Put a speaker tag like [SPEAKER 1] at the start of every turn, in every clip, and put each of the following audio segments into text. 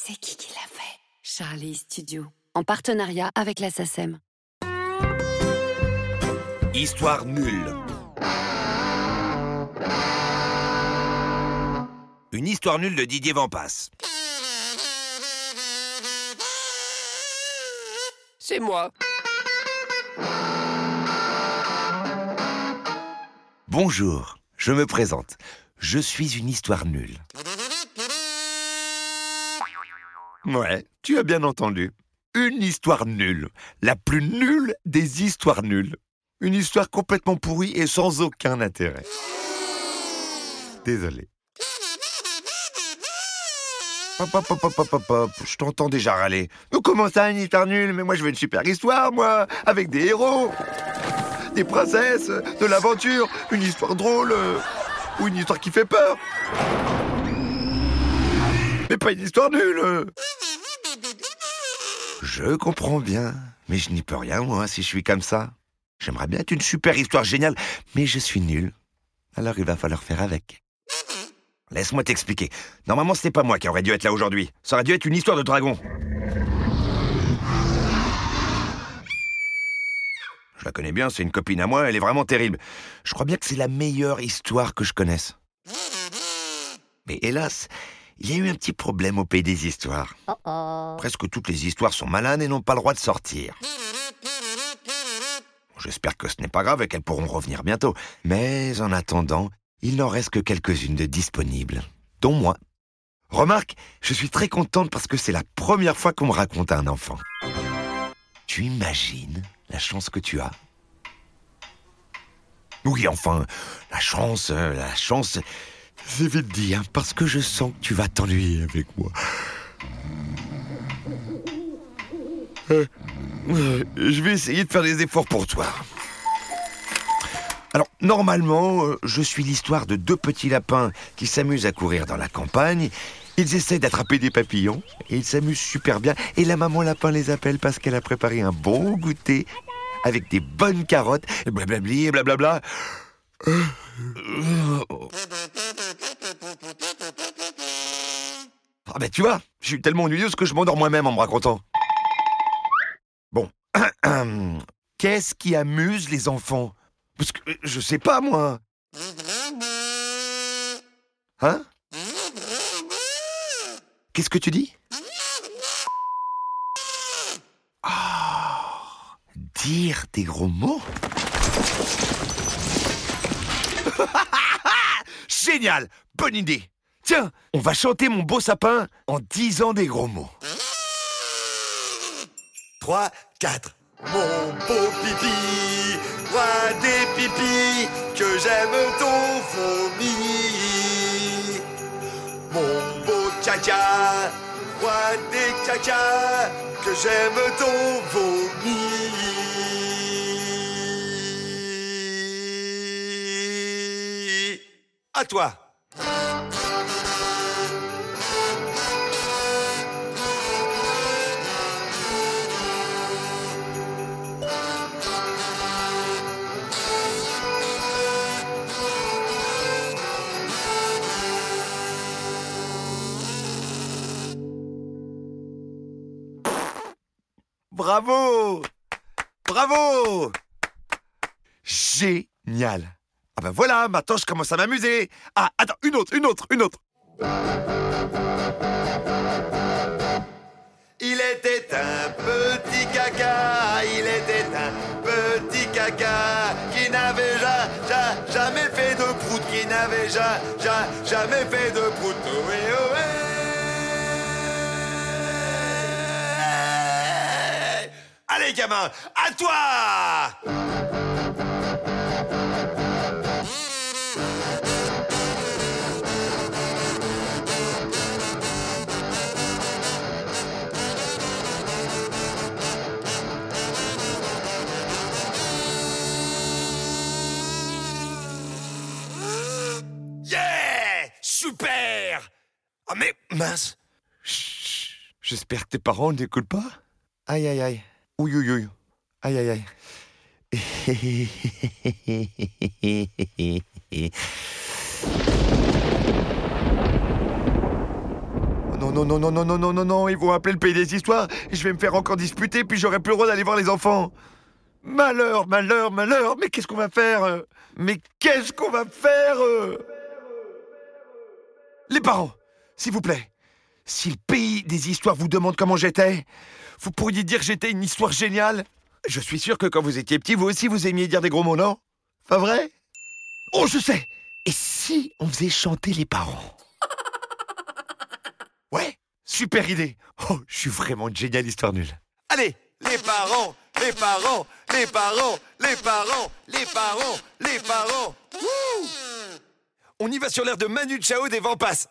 [SPEAKER 1] C'est qui qui l'a fait? Charlie Studio, en partenariat avec la SACEM.
[SPEAKER 2] Histoire nulle. Une histoire nulle de Didier Vampas.
[SPEAKER 3] C'est moi.
[SPEAKER 2] Bonjour, je me présente. Je suis une histoire nulle. Ouais, tu as bien entendu. Une histoire nulle. La plus nulle des histoires nulles. Une histoire complètement pourrie et sans aucun intérêt. Désolé. Hop, hop, hop, hop, hop, hop, je t'entends déjà râler. Comment ça, une histoire nulle Mais moi, je veux une super histoire, moi, avec des héros, des princesses, de l'aventure, une histoire drôle, euh, ou une histoire qui fait peur. Mais pas une histoire nulle. Je comprends bien, mais je n'y peux rien, moi, si je suis comme ça. J'aimerais bien être une super histoire géniale, mais je suis nul. Alors il va falloir faire avec. Laisse-moi t'expliquer. Normalement, ce n'est pas moi qui aurais dû être là aujourd'hui. Ça aurait dû être une histoire de dragon. Je la connais bien, c'est une copine à moi, elle est vraiment terrible. Je crois bien que c'est la meilleure histoire que je connaisse. Mais hélas, il y a eu un petit problème au pays des histoires. Presque toutes les histoires sont malades et n'ont pas le droit de sortir. J'espère que ce n'est pas grave et qu'elles pourront revenir bientôt. Mais en attendant, il n'en reste que quelques-unes de disponibles, dont moi. Remarque, je suis très contente parce que c'est la première fois qu'on me raconte un enfant. Tu imagines la chance que tu as? Oui, enfin, la chance, euh, la chance, c'est vite dit, hein, parce que je sens que tu vas t'ennuyer avec moi. Euh, euh, je vais essayer de faire des efforts pour toi. Alors, normalement, euh, je suis l'histoire de deux petits lapins qui s'amusent à courir dans la campagne. Ils essaient d'attraper des papillons et ils s'amusent super bien. Et la maman lapin les appelle parce qu'elle a préparé un bon goûter avec des bonnes carottes, blablabli et blablabla. Ah ben tu vois, je suis tellement ennuyeuse que je m'endors moi-même en me racontant. Bon. Qu'est-ce qui amuse les enfants? Parce que je sais pas moi. Hein? Qu'est-ce que tu dis? Ah, Dire des gros mots? Génial Bonne idée Tiens, on va chanter mon beau sapin en disant des gros mots. 3, 4.
[SPEAKER 4] Mon beau pipi, roi des pipis, que j'aime ton vomi. Mon beau caca, roi des caca, que j'aime ton vomi. À toi.
[SPEAKER 2] Bravo. Bravo. Génial Ah ben voilà, maintenant je commence à m'amuser Ah, attends, une autre, une autre, une autre
[SPEAKER 4] Il était un petit caca, il était un petit caca qui n'avait ja, ja, jamais fait de prout, qui n'avait ja, ja, jamais fait de prout. Ohé, ohé. Allez gamin, à toi
[SPEAKER 2] Ah mais mince. Chut, J'espère que tes parents n'écoutent pas. Aïe aïe aïe. Ouïe ouïe ouïe. Aïe aïe aïe. Non non, non, non, non, non, non, non, non, ils vont appeler le pays des histoires. Et je vais me faire encore disputer, puis j'aurai plus le droit d'aller voir les enfants. Malheur, malheur, malheur, mais qu'est-ce qu'on va faire euh? Mais qu'est-ce qu'on va faire euh? Les parents, s'il vous plaît, si le pays des histoires vous demande comment j'étais, vous pourriez dire que j'étais une histoire géniale Je suis sûr que quand vous étiez petit, vous aussi vous aimiez dire des gros mots, non? Pas vrai? Oh, je sais Et si on faisait chanter les parents? Ouais, super idée. Oh, je suis vraiment une géniale histoire nulle.
[SPEAKER 4] Allez, les parents, les parents, les parents, les parents, les parents, les parents. Wouh On y va sur l'air de Manu Chao des vents passent.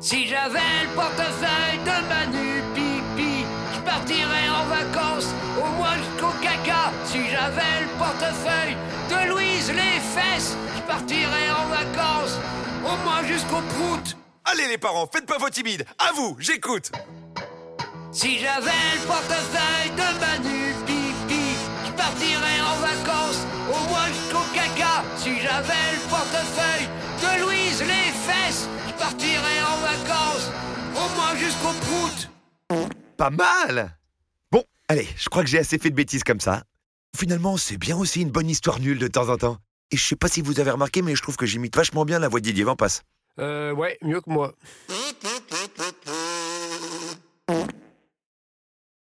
[SPEAKER 3] Si j'avais le portefeuille de Manu Pipi, je partirais en vacances au moins jusqu'au caca. Si j'avais le portefeuille de Louise les fesses, je partirais en vacances au moins jusqu'au prout.
[SPEAKER 4] Allez les parents, faites pas vos timides. À vous, j'écoute.
[SPEAKER 3] Si j'avais le portefeuille de Manu Si j'avais le portefeuille de Louise les fesses, je partirais en vacances au moins jusqu'au prout.
[SPEAKER 2] Pas mal Bon, allez, je crois que j'ai assez fait de bêtises comme ça. Finalement, c'est bien aussi une bonne histoire nulle de temps en temps. Et je sais pas si vous avez remarqué, mais je trouve que j'imite vachement bien la voix de Didier Vampas.
[SPEAKER 5] Euh, ouais, mieux que moi.
[SPEAKER 4] Mmh.